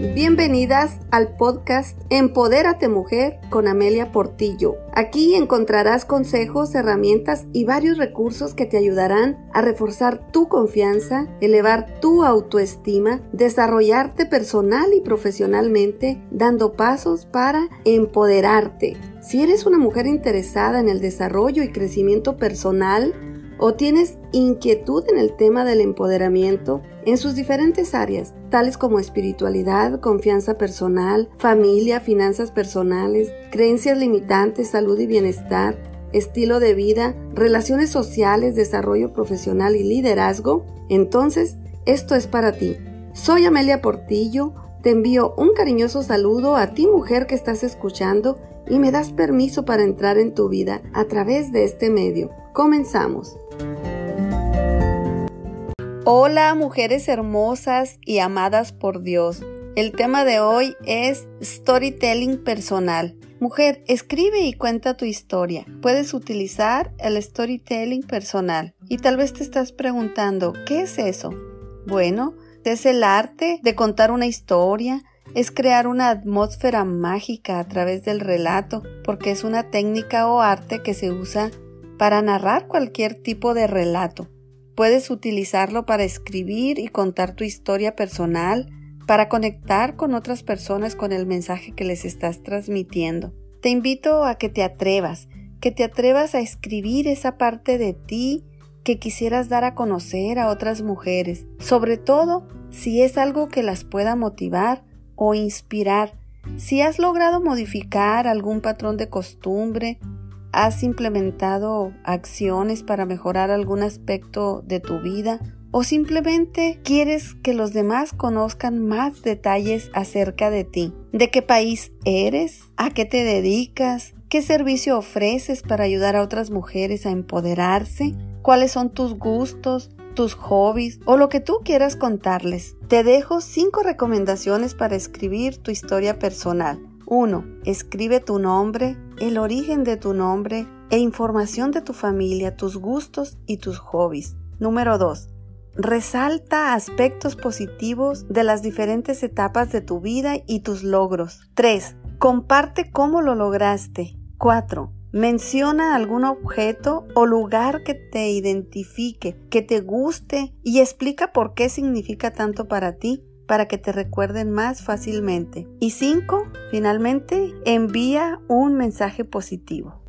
Bienvenidas al podcast Empodérate Mujer con Amelia Portillo. Aquí encontrarás consejos, herramientas y varios recursos que te ayudarán a reforzar tu confianza, elevar tu autoestima, desarrollarte personal y profesionalmente, dando pasos para empoderarte. Si eres una mujer interesada en el desarrollo y crecimiento personal, o tienes inquietud en el tema del empoderamiento en sus diferentes áreas, tales como espiritualidad, confianza personal, familia, finanzas personales, creencias limitantes, salud y bienestar, estilo de vida, relaciones sociales, desarrollo profesional y liderazgo, entonces esto es para ti. Soy Amelia Portillo, te envío un cariñoso saludo a ti mujer que estás escuchando y me das permiso para entrar en tu vida a través de este medio. Comenzamos. Hola mujeres hermosas y amadas por Dios. El tema de hoy es storytelling personal. Mujer, escribe y cuenta tu historia. Puedes utilizar el storytelling personal. Y tal vez te estás preguntando, ¿qué es eso? Bueno, es el arte de contar una historia, es crear una atmósfera mágica a través del relato, porque es una técnica o arte que se usa para narrar cualquier tipo de relato. Puedes utilizarlo para escribir y contar tu historia personal, para conectar con otras personas con el mensaje que les estás transmitiendo. Te invito a que te atrevas, que te atrevas a escribir esa parte de ti que quisieras dar a conocer a otras mujeres, sobre todo si es algo que las pueda motivar o inspirar. Si has logrado modificar algún patrón de costumbre ¿Has implementado acciones para mejorar algún aspecto de tu vida? ¿O simplemente quieres que los demás conozcan más detalles acerca de ti? ¿De qué país eres? ¿A qué te dedicas? ¿Qué servicio ofreces para ayudar a otras mujeres a empoderarse? ¿Cuáles son tus gustos? tus hobbies o lo que tú quieras contarles. Te dejo cinco recomendaciones para escribir tu historia personal. 1. Escribe tu nombre, el origen de tu nombre e información de tu familia, tus gustos y tus hobbies. Número 2. Resalta aspectos positivos de las diferentes etapas de tu vida y tus logros. 3. Comparte cómo lo lograste. 4. Menciona algún objeto o lugar que te identifique, que te guste y explica por qué significa tanto para ti para que te recuerden más fácilmente. Y cinco, finalmente, envía un mensaje positivo.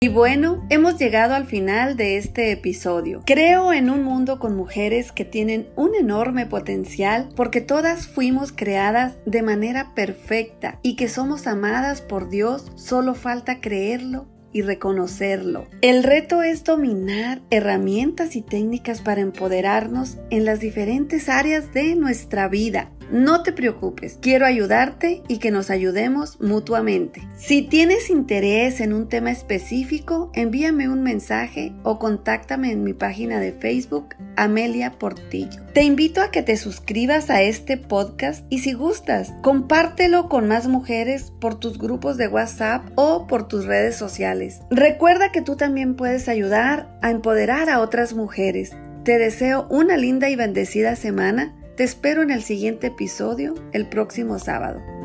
Y bueno, hemos llegado al final de este episodio. Creo en un mundo con mujeres que tienen un enorme potencial porque todas fuimos creadas de manera perfecta y que somos amadas por Dios, solo falta creerlo y reconocerlo. El reto es dominar herramientas y técnicas para empoderarnos en las diferentes áreas de nuestra vida no te preocupes, quiero ayudarte y que nos ayudemos mutuamente. Si tienes interés en un tema específico, envíame un mensaje o contáctame en mi página de Facebook, Amelia Portillo. Te invito a que te suscribas a este podcast y si gustas, compártelo con más mujeres por tus grupos de WhatsApp o por tus redes sociales. Recuerda que tú también puedes ayudar a empoderar a otras mujeres. Te deseo una linda y bendecida semana te espero en el siguiente episodio el próximo sábado.